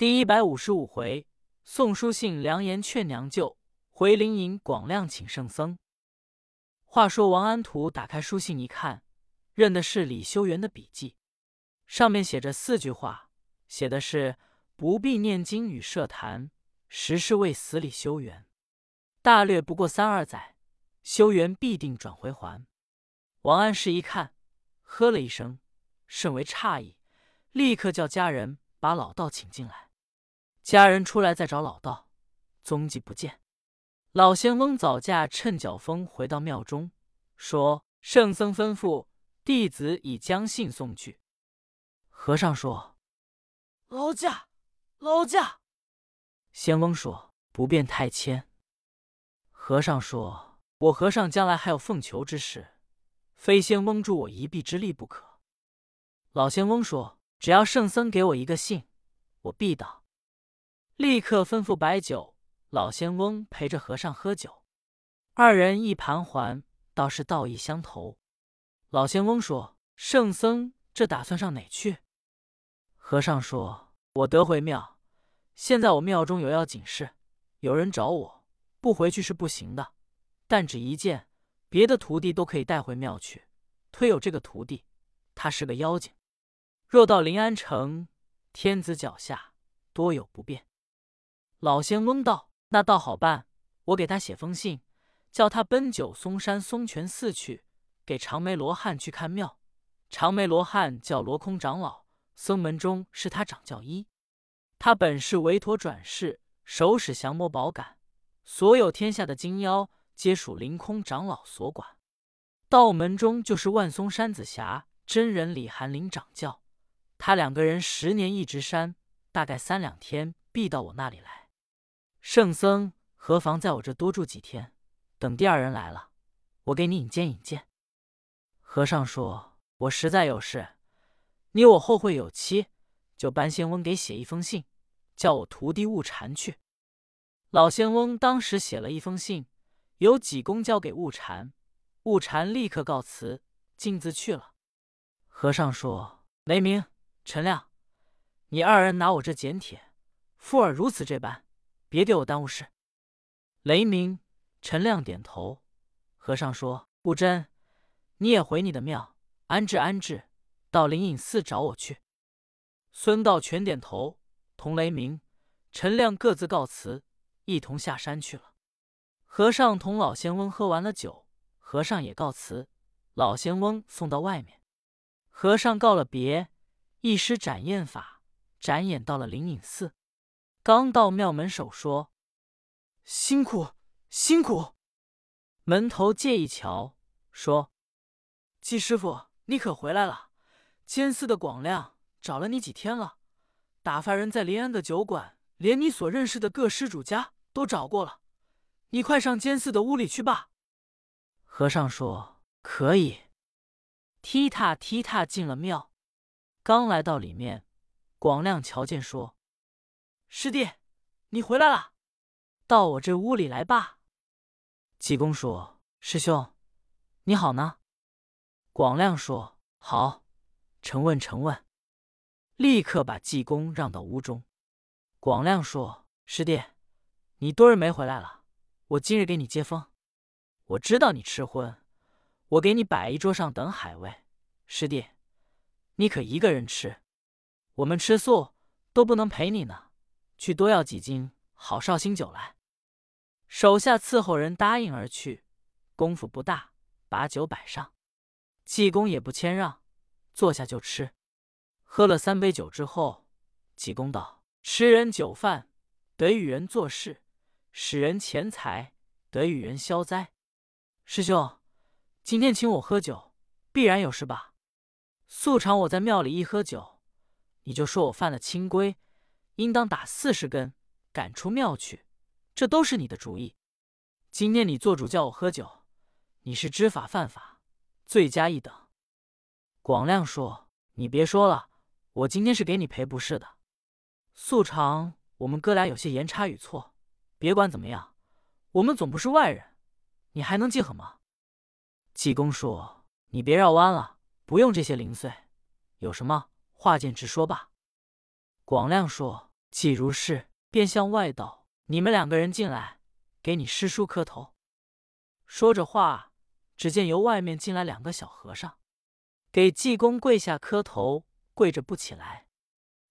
第一百五十五回，送书信良言劝娘舅，回灵隐广亮请圣僧。话说王安图打开书信一看，认的是李修缘的笔记，上面写着四句话，写的是不必念经与设坛，实是为死李修缘。大略不过三二载，修缘必定转回还。王安石一看，呵了一声，甚为诧异，立刻叫家人把老道请进来。家人出来再找老道，踪迹不见。老仙翁早驾趁脚风回到庙中，说：“圣僧吩咐，弟子已将信送去。”和尚说：“劳驾，劳驾。”仙翁说：“不便太谦。”和尚说：“我和尚将来还有奉求之事，非仙翁助我一臂之力不可。”老仙翁说：“只要圣僧给我一个信，我必到。”立刻吩咐摆酒，老仙翁陪着和尚喝酒，二人一盘桓，倒是道义相投。老仙翁说：“圣僧这打算上哪去？”和尚说：“我得回庙，现在我庙中有要紧事，有人找我，不回去是不行的。但只一件，别的徒弟都可以带回庙去。推有这个徒弟，他是个妖精，若到临安城，天子脚下多有不便。”老仙翁道：“那倒好办，我给他写封信，叫他奔九松山松泉寺去，给长眉罗汉去看庙。长眉罗汉叫罗空长老，僧门中是他掌教一。他本是韦陀转世，手使降魔宝杆，所有天下的精妖皆属凌空长老所管。道门中就是万松山子霞真人李寒林掌教，他两个人十年一值山，大概三两天必到我那里来。”圣僧何妨在我这多住几天？等第二人来了，我给你引荐引荐。和尚说：“我实在有事，你我后会有期，就搬仙翁给写一封信，叫我徒弟悟禅去。”老仙翁当时写了一封信，由济公交给悟禅，悟禅立刻告辞，径自去了。和尚说：“雷鸣、陈亮，你二人拿我这简帖，附尔如此这般。”别给我耽误事。雷鸣、陈亮点头。和尚说：“不真，你也回你的庙安置安置，到灵隐寺找我去。”孙道全点头，同雷鸣、陈亮各自告辞，一同下山去了。和尚同老仙翁喝完了酒，和尚也告辞，老仙翁送到外面。和尚告了别，一施展焰法，展眼到了灵隐寺。刚到庙门，首说：“辛苦辛苦。”门头借一瞧，说：“季师傅，你可回来了？监寺的广亮找了你几天了，打发人在临安的酒馆，连你所认识的各施主家都找过了。你快上监寺的屋里去吧。”和尚说：“可以。”踢踏踢踏进了庙，刚来到里面，广亮瞧见，说。师弟，你回来了，到我这屋里来吧。济公说：“师兄，你好呢。”广亮说：“好，承问承问。”立刻把济公让到屋中。广亮说：“师弟，你多日没回来了，我今日给你接风。我知道你吃荤，我给你摆一桌上等海味。师弟，你可一个人吃，我们吃素都不能陪你呢。”去多要几斤好绍兴酒来。手下伺候人答应而去，功夫不大，把酒摆上。济公也不谦让，坐下就吃。喝了三杯酒之后，济公道：“吃人酒饭，得与人做事；使人钱财，得与人消灾。师兄，今天请我喝酒，必然有事吧？素常我在庙里一喝酒，你就说我犯了清规。”应当打四十根，赶出庙去。这都是你的主意。今天你做主叫我喝酒，你是知法犯法，罪加一等。广亮说：“你别说了，我今天是给你赔不是的。素常我们哥俩有些言差语错，别管怎么样，我们总不是外人，你还能记恨吗？”济公说：“你别绕弯了，不用这些零碎，有什么话见直说吧。”广亮说。既如是，便向外道：“你们两个人进来，给你师叔磕头。”说着话，只见由外面进来两个小和尚，给济公跪下磕头，跪着不起来。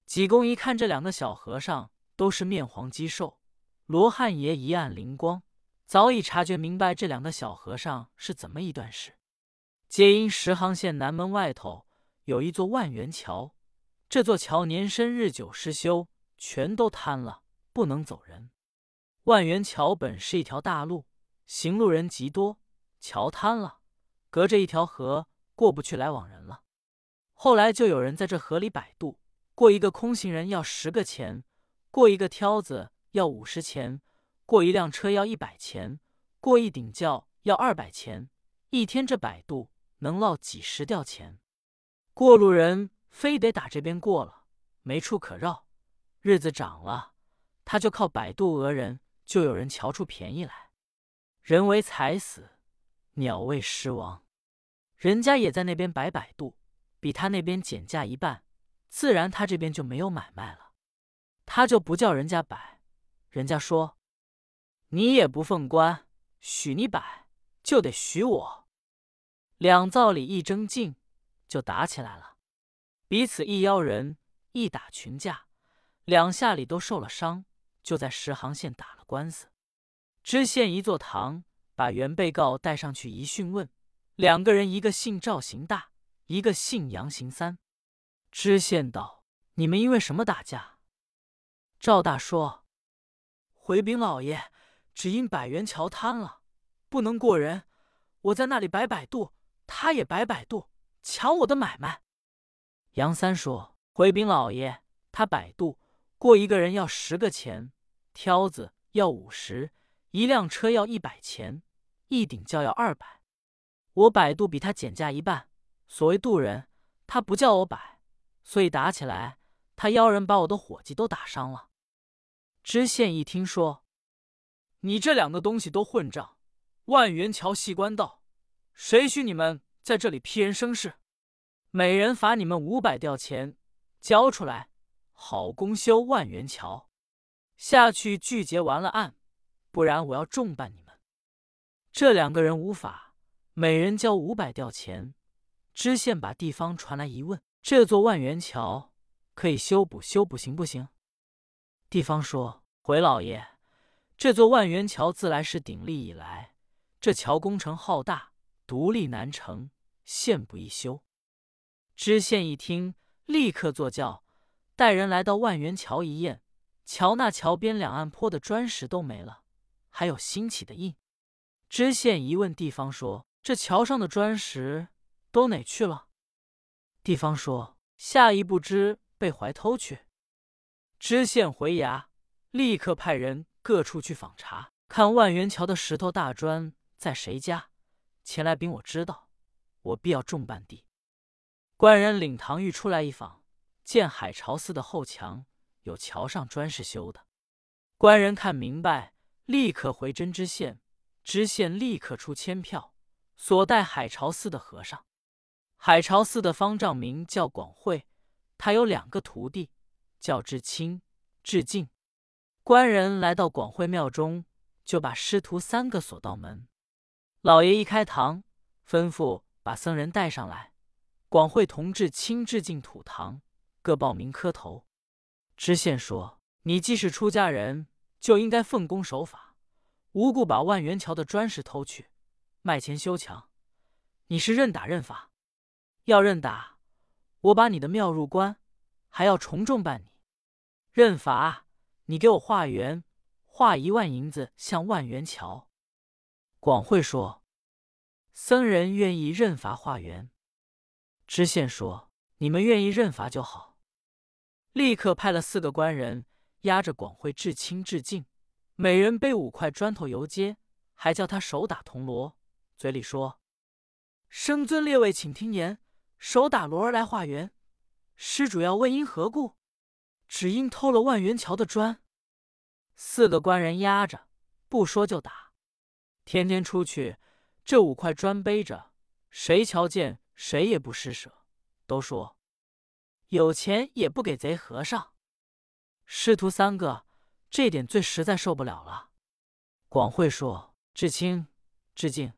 济公一看这两个小和尚都是面黄肌瘦，罗汉爷一暗灵光，早已察觉明白这两个小和尚是怎么一段事。皆因石行县南门外头有一座万元桥，这座桥年深日久失修。全都瘫了，不能走人。万元桥本是一条大路，行路人极多，桥瘫了，隔着一条河，过不去来往人了。后来就有人在这河里摆渡，过一个空行人要十个钱，过一个挑子要五十钱，过一辆车要一百钱，过一顶轿要二百钱。一天这摆渡能捞几十吊钱，过路人非得打这边过了，没处可绕。日子长了，他就靠摆渡讹人，就有人瞧出便宜来。人为财死，鸟为食亡。人家也在那边摆摆渡，比他那边减价一半，自然他这边就没有买卖了。他就不叫人家摆，人家说你也不奉官，许你摆就得许我。两造里一争竞，就打起来了，彼此一邀人，一打群架。两下里都受了伤，就在石行县打了官司。知县一坐堂，把原被告带上去一讯问，两个人一个姓赵行大，一个姓杨行三。知县道：“你们因为什么打架？”赵大说：“回禀老爷，只因百元桥瘫了，不能过人。我在那里摆摆渡，他也摆摆渡，抢我的买卖。”杨三说：“回禀老爷，他摆渡。”过一个人要十个钱，挑子要五十，一辆车要一百钱，一顶轿要二百。我摆渡比他减价一半，所谓渡人，他不叫我摆，所以打起来，他邀人把我的伙计都打伤了。知县一听说，你这两个东西都混账！万元桥系官道，谁许你们在这里批人生事？每人罚你们五百吊钱，交出来。好公修万元桥，下去拒结完了案，不然我要重办你们。这两个人无法，每人交五百吊钱。知县把地方传来一问：这座万元桥可以修补修补行不行？地方说：回老爷，这座万元桥自来是鼎立以来，这桥工程浩大，独立难成，现不易修。知县一听，立刻坐轿。带人来到万元桥一验，桥那桥边两岸坡的砖石都没了，还有新起的印。知县一问地方说：“这桥上的砖石都哪去了？”地方说：“下一步知被怀偷去。”知县回衙，立刻派人各处去访查，看万元桥的石头大砖在谁家，前来禀我知道，我必要重办地。官人领唐玉出来一访。见海潮寺的后墙有桥上砖是修的，官人看明白，立刻回真知县，知县立刻出签票，所带海潮寺的和尚。海潮寺的方丈名叫广惠，他有两个徒弟，叫知清、智敬。官人来到广惠庙中，就把师徒三个锁到门。老爷一开堂，吩咐把僧人带上来。广惠同志清、智敬土堂。各报名磕头。知县说：“你既是出家人，就应该奉公守法，无故把万元桥的砖石偷去，卖钱修墙。你是认打认罚？要认打，我把你的庙入关，还要重重办你；认罚，你给我化缘，化一万银子向万元桥。”广惠说：“僧人愿意认罚化缘。”知县说：“你们愿意认罚就好。”立刻派了四个官人押着广惠至亲致敬，每人背五块砖头游街，还叫他手打铜锣，嘴里说：“生尊列位，请听言，手打锣儿来化缘。施主要问因何故？只因偷了万元桥的砖。”四个官人压着，不说就打。天天出去，这五块砖背着，谁瞧见谁也不施舍，都说。有钱也不给贼和尚。师徒三个，这点最实在受不了了。广慧说：“至清、致敬，